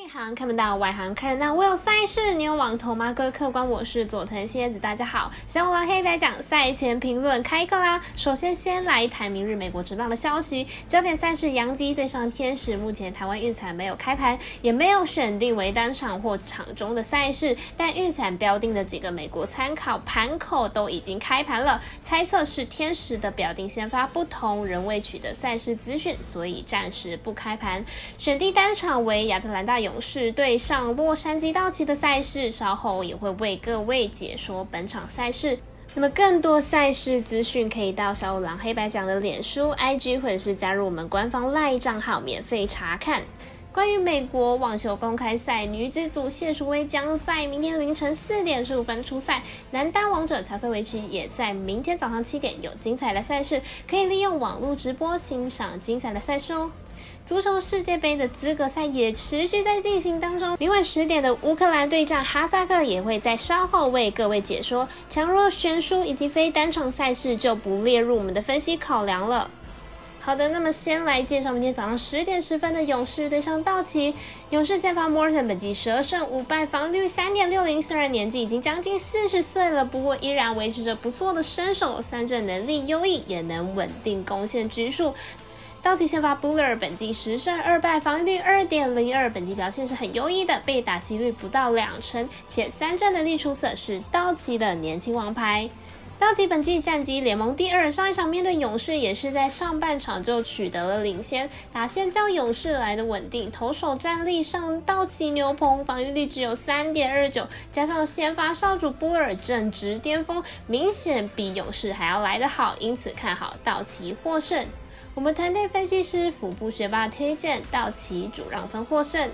内行看不到，外行看热闹。我有赛事，你有网投吗？各位客官，我是佐藤蝎子，大家好。小五郎黑白讲赛前评论开课啦。首先先来谈明日美国职棒的消息，焦点赛事洋基对上天使，目前台湾运彩没有开盘，也没有选定为单场或场中的赛事，但运彩标定的几个美国参考盘口都已经开盘了。猜测是天使的表定先发不同，仍未取得赛事资讯，所以暂时不开盘。选定单场为亚特兰大勇。勇士对上洛杉矶道奇的赛事，稍后也会为各位解说本场赛事。那么更多赛事资讯，可以到小五郎黑白讲的脸书、IG，或者是加入我们官方 Live 账号免费查看。关于美国网球公开赛女子组，谢淑薇将在明天凌晨四点十五分出赛，男单王者曹科维奇也在明天早上七点有精彩的赛事，可以利用网络直播欣赏精彩的赛事哦。足球世界杯的资格赛也持续在进行当中。明晚十点的乌克兰对战哈萨克也会在稍后为各位解说。强弱悬殊以及非单场赛事就不列入我们的分析考量了。好的，那么先来介绍明天早上十点十分的勇士对上道奇。勇士先发 Morton 本季十二胜五败，防率三点六零。虽然年纪已经将近四十岁了，不过依然维持着不错的身手，三振能力优异，也能稳定攻陷局数。道奇先发 Buller 本季十胜二败，防御率二点零二，本季表现是很优异的，被打击率不到两成，且三战能力出色，是道奇的年轻王牌。道奇本季战绩联盟第二，上一场面对勇士也是在上半场就取得了领先，打线较勇士来的稳定，投手战力上道奇牛棚防御率只有三点二九，加上先发少主波尔正值巅峰，明显比勇士还要来得好，因此看好道奇获胜。我们团队分析师腹部学霸推荐道奇主让分获胜。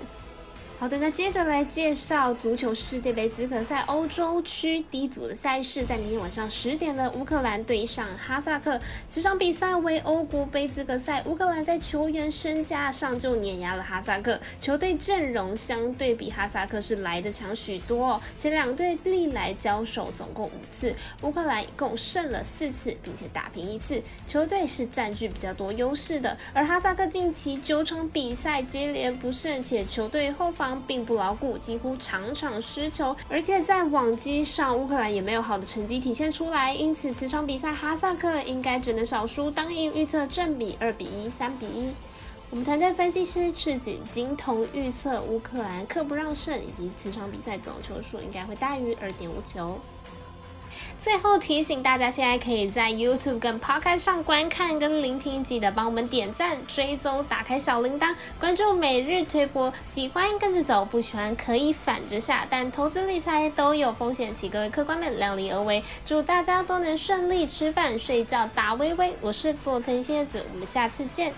好的，那接着来介绍足球世界杯资格赛欧洲区 D 组的赛事，在明天晚上十点的乌克兰对上哈萨克。此场比赛为欧国杯资格赛，乌克兰在球员身价上就碾压了哈萨克。球队阵容相对比哈萨克是来的强许多，哦。前两队历来交手总共五次，乌克兰一共胜了四次，并且打平一次，球队是占据比较多优势的。而哈萨克近期九场比赛接连不胜，且球队后防。并不牢固，几乎场场失球，而且在网机上，乌克兰也没有好的成绩体现出来，因此此场比赛哈萨克应该只能少输当应，预测正比二比一、三比一。我们团队分析师赤井金童预测乌克兰克不让胜，以及此场比赛总球数应该会大于二点五球。最后提醒大家，现在可以在 YouTube 跟 Podcast 上观看跟聆听，记得帮我们点赞、追踪、打开小铃铛、关注每日推播。喜欢跟着走，不喜欢可以反着下。但投资理财都有风险，请各位客官们量力而为。祝大家都能顺利吃饭、睡觉、打微微。我是佐藤蝎子，我们下次见。